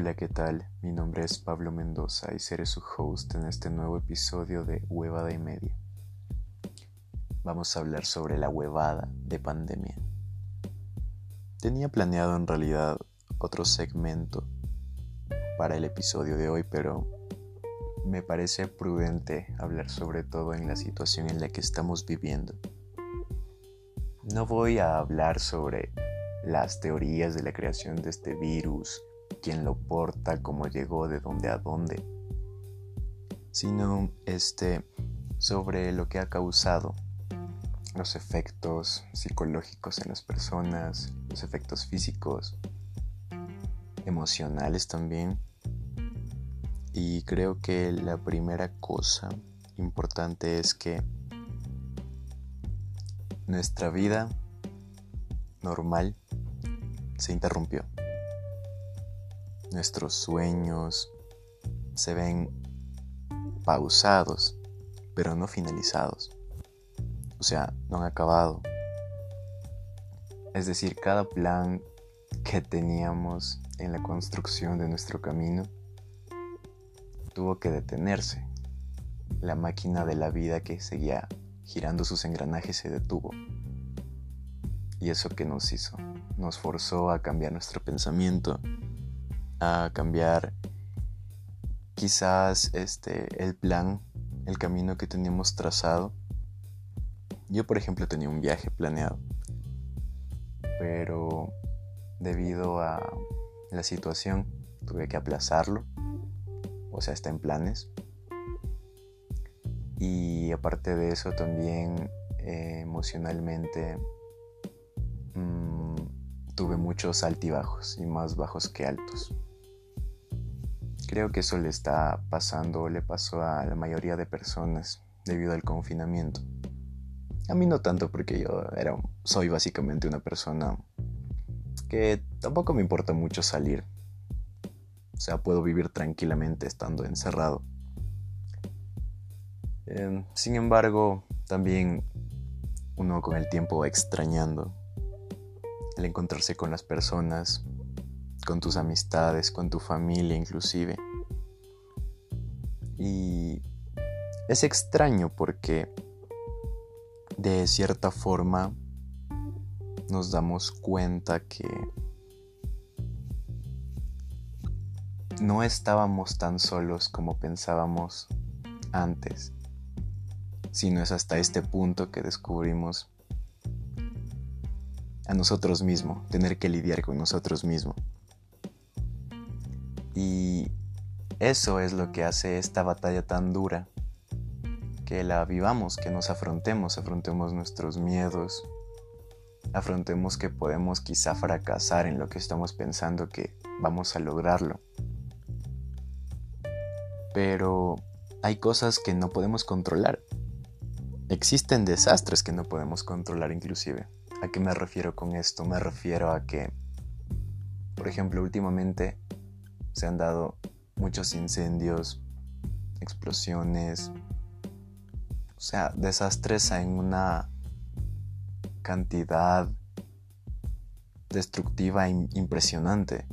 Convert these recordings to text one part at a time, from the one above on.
Hola, ¿qué tal? Mi nombre es Pablo Mendoza y seré su host en este nuevo episodio de Huevada y Media. Vamos a hablar sobre la huevada de pandemia. Tenía planeado en realidad otro segmento para el episodio de hoy, pero me parece prudente hablar sobre todo en la situación en la que estamos viviendo. No voy a hablar sobre las teorías de la creación de este virus, quién lo porta, cómo llegó, de dónde a dónde, sino este sobre lo que ha causado los efectos psicológicos en las personas, los efectos físicos, emocionales también. Y creo que la primera cosa importante es que nuestra vida normal se interrumpió. Nuestros sueños se ven pausados, pero no finalizados. O sea, no han acabado. Es decir, cada plan que teníamos en la construcción de nuestro camino tuvo que detenerse. La máquina de la vida que seguía girando sus engranajes se detuvo. ¿Y eso que nos hizo? Nos forzó a cambiar nuestro pensamiento, a cambiar quizás este el plan, el camino que teníamos trazado. Yo, por ejemplo, tenía un viaje planeado, pero debido a la situación tuve que aplazarlo, o sea, está en planes. Y aparte de eso también eh, emocionalmente tuve muchos altibajos y más bajos que altos. Creo que eso le está pasando le pasó a la mayoría de personas debido al confinamiento. A mí no tanto porque yo era, soy básicamente una persona que tampoco me importa mucho salir. O sea, puedo vivir tranquilamente estando encerrado. Em, sin embargo, también uno con el tiempo va extrañando el encontrarse con las personas, con tus amistades, con tu familia inclusive. Y es extraño porque de cierta forma nos damos cuenta que no estábamos tan solos como pensábamos antes, sino es hasta este punto que descubrimos a nosotros mismos, tener que lidiar con nosotros mismos. Y eso es lo que hace esta batalla tan dura, que la vivamos, que nos afrontemos, afrontemos nuestros miedos, afrontemos que podemos quizá fracasar en lo que estamos pensando que vamos a lograrlo. Pero hay cosas que no podemos controlar. Existen desastres que no podemos controlar inclusive. ¿A qué me refiero con esto? Me refiero a que, por ejemplo, últimamente se han dado muchos incendios, explosiones, o sea, desastres en una cantidad destructiva impresionante.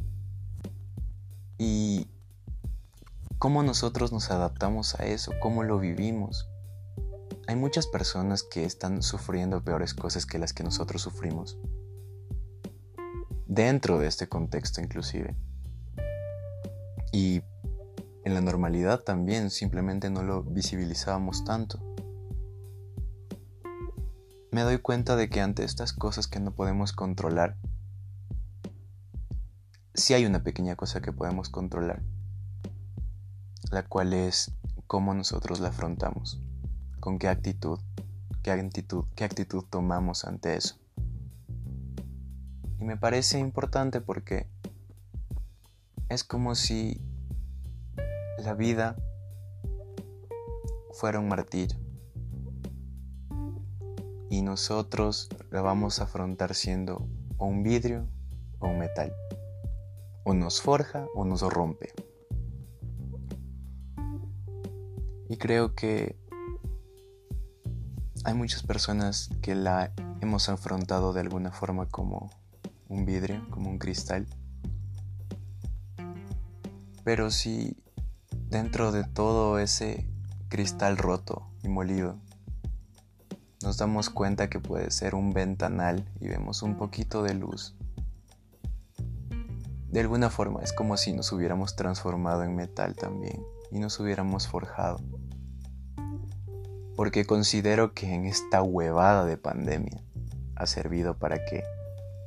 Y cómo nosotros nos adaptamos a eso, cómo lo vivimos. Hay muchas personas que están sufriendo peores cosas que las que nosotros sufrimos. Dentro de este contexto inclusive. Y en la normalidad también simplemente no lo visibilizábamos tanto. Me doy cuenta de que ante estas cosas que no podemos controlar, sí hay una pequeña cosa que podemos controlar, la cual es cómo nosotros la afrontamos con qué actitud, qué actitud, qué actitud tomamos ante eso. Y me parece importante porque es como si la vida fuera un martillo y nosotros la vamos a afrontar siendo o un vidrio o un metal. O nos forja o nos rompe. Y creo que hay muchas personas que la hemos afrontado de alguna forma como un vidrio, como un cristal. Pero si dentro de todo ese cristal roto y molido nos damos cuenta que puede ser un ventanal y vemos un poquito de luz. De alguna forma es como si nos hubiéramos transformado en metal también y nos hubiéramos forjado. Porque considero que en esta huevada de pandemia ha servido para que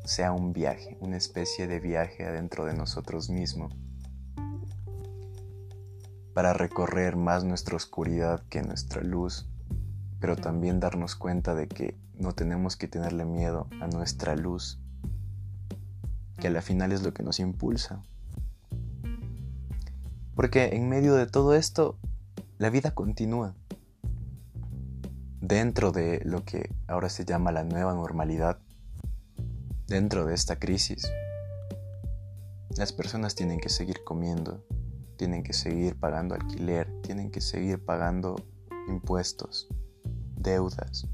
sea un viaje, una especie de viaje adentro de nosotros mismos, para recorrer más nuestra oscuridad que nuestra luz, pero también darnos cuenta de que no tenemos que tenerle miedo a nuestra luz, que a la final es lo que nos impulsa. Porque en medio de todo esto, la vida continúa. Dentro de lo que ahora se llama la nueva normalidad, dentro de esta crisis, las personas tienen que seguir comiendo, tienen que seguir pagando alquiler, tienen que seguir pagando impuestos, deudas.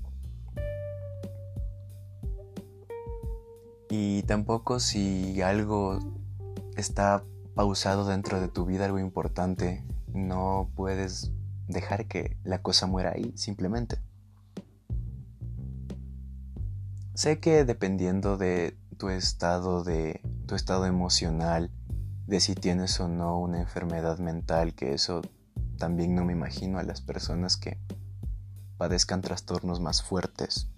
Y tampoco si algo está pausado dentro de tu vida, algo importante, no puedes dejar que la cosa muera ahí, simplemente. Sé que dependiendo de tu estado de tu estado emocional, de si tienes o no una enfermedad mental, que eso también no me imagino a las personas que padezcan trastornos más fuertes.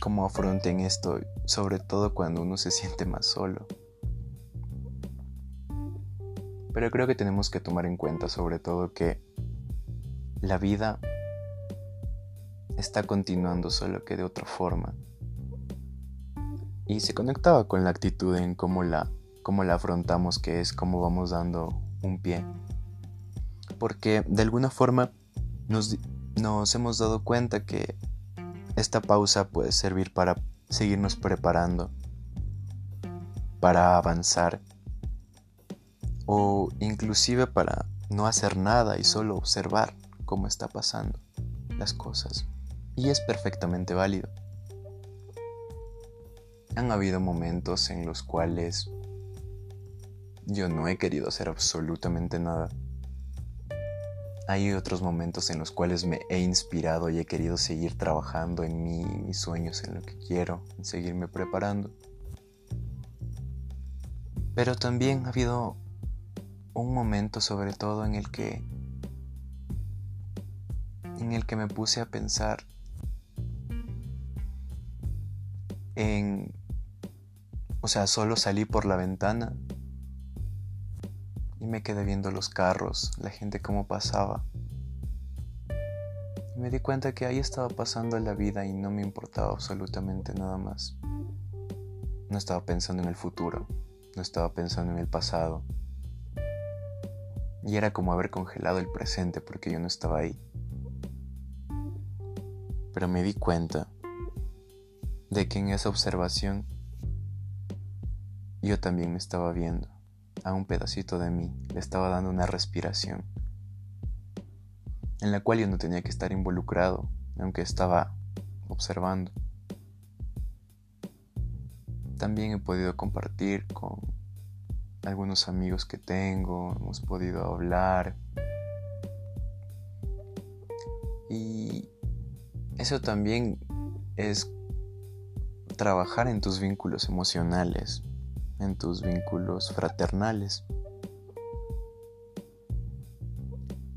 Cómo afronten esto, sobre todo cuando uno se siente más solo. Pero creo que tenemos que tomar en cuenta sobre todo que la vida está continuando solo que de otra forma. Y se conectaba con la actitud en cómo la, cómo la afrontamos, que es cómo vamos dando un pie. Porque de alguna forma nos, nos hemos dado cuenta que esta pausa puede servir para seguirnos preparando, para avanzar o inclusive para no hacer nada y solo observar cómo está pasando las cosas. Y es perfectamente válido. Han habido momentos en los cuales yo no he querido hacer absolutamente nada hay otros momentos en los cuales me he inspirado y he querido seguir trabajando en mí, mis sueños, en lo que quiero, en seguirme preparando. Pero también ha habido un momento sobre todo en el que en el que me puse a pensar en o sea, solo salí por la ventana y me quedé viendo los carros, la gente cómo pasaba. Y me di cuenta que ahí estaba pasando la vida y no me importaba absolutamente nada más. No estaba pensando en el futuro, no estaba pensando en el pasado. Y era como haber congelado el presente porque yo no estaba ahí. Pero me di cuenta de que en esa observación yo también me estaba viendo a un pedacito de mí, le estaba dando una respiración, en la cual yo no tenía que estar involucrado, aunque estaba observando. También he podido compartir con algunos amigos que tengo, hemos podido hablar. Y eso también es trabajar en tus vínculos emocionales, en tus vínculos fraternales.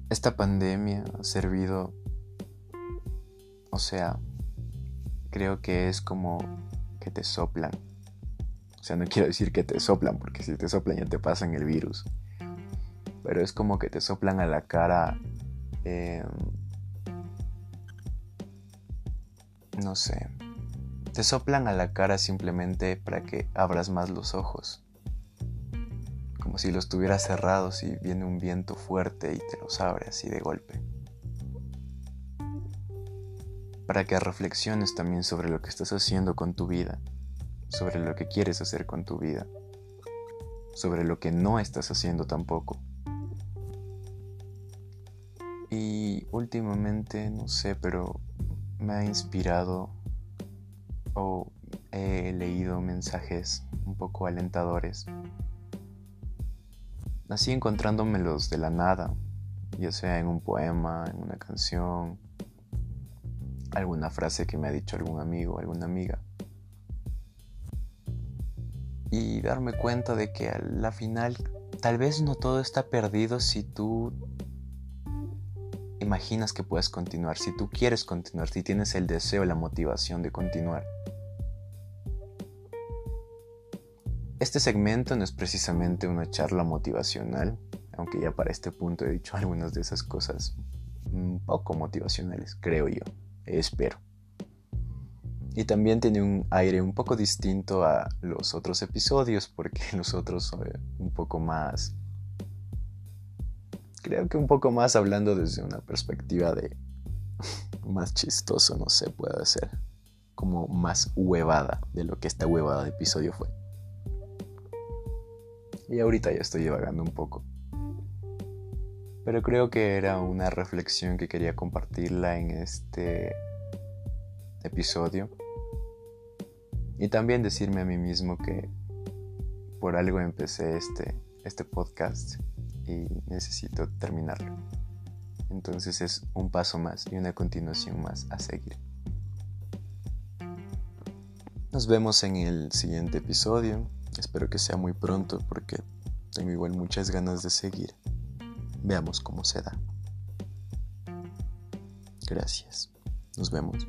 Esta pandemia ha servido, o sea, creo que es como que te soplan. O sea, no quiero decir que te soplan, porque si te soplan ya te pasan el virus. Pero es como que te soplan a la cara, em, no sé, te soplan a la cara simplemente para que abras más los ojos. Como si los tuvieras cerrados y viene un viento fuerte y te los abre así de golpe. Para que reflexiones también sobre lo que estás haciendo con tu vida, sobre lo que quieres hacer con tu vida, sobre lo que no estás haciendo tampoco. Y últimamente, no sé, pero me ha inspirado o he leído mensajes un poco alentadores así encontrándomelos de la nada, ya sea en un poema, en una canción, alguna frase que me ha dicho algún amigo, alguna amiga. Y darme cuenta de que a la final tal vez no todo está perdido si tú imaginas que puedes continuar, si tú quieres continuar, si tienes el deseo, la motivación de continuar. Este segmento no es precisamente una charla motivacional, aunque ya para este punto he dicho algunas de esas cosas un poco motivacionales, creo yo, espero. Y también tiene un aire un poco distinto a los otros episodios, porque los otros son un poco más... Creo que un poco más hablando desde una perspectiva de... más chistoso, no sé, puede ser. Como más huevada de lo que esta huevada de episodio fue. Y ahorita ya estoy divagando un poco. Pero creo que era una reflexión que quería compartirla en este episodio. Y también decirme a mí mismo que por algo empecé este, este podcast y necesito terminarlo. Entonces es un paso más y una continuación más a seguir. Nos vemos en el siguiente episodio. Espero que sea muy pronto porque tengo igual muchas ganas de seguir. Veamos cómo se da. Gracias. Nos vemos.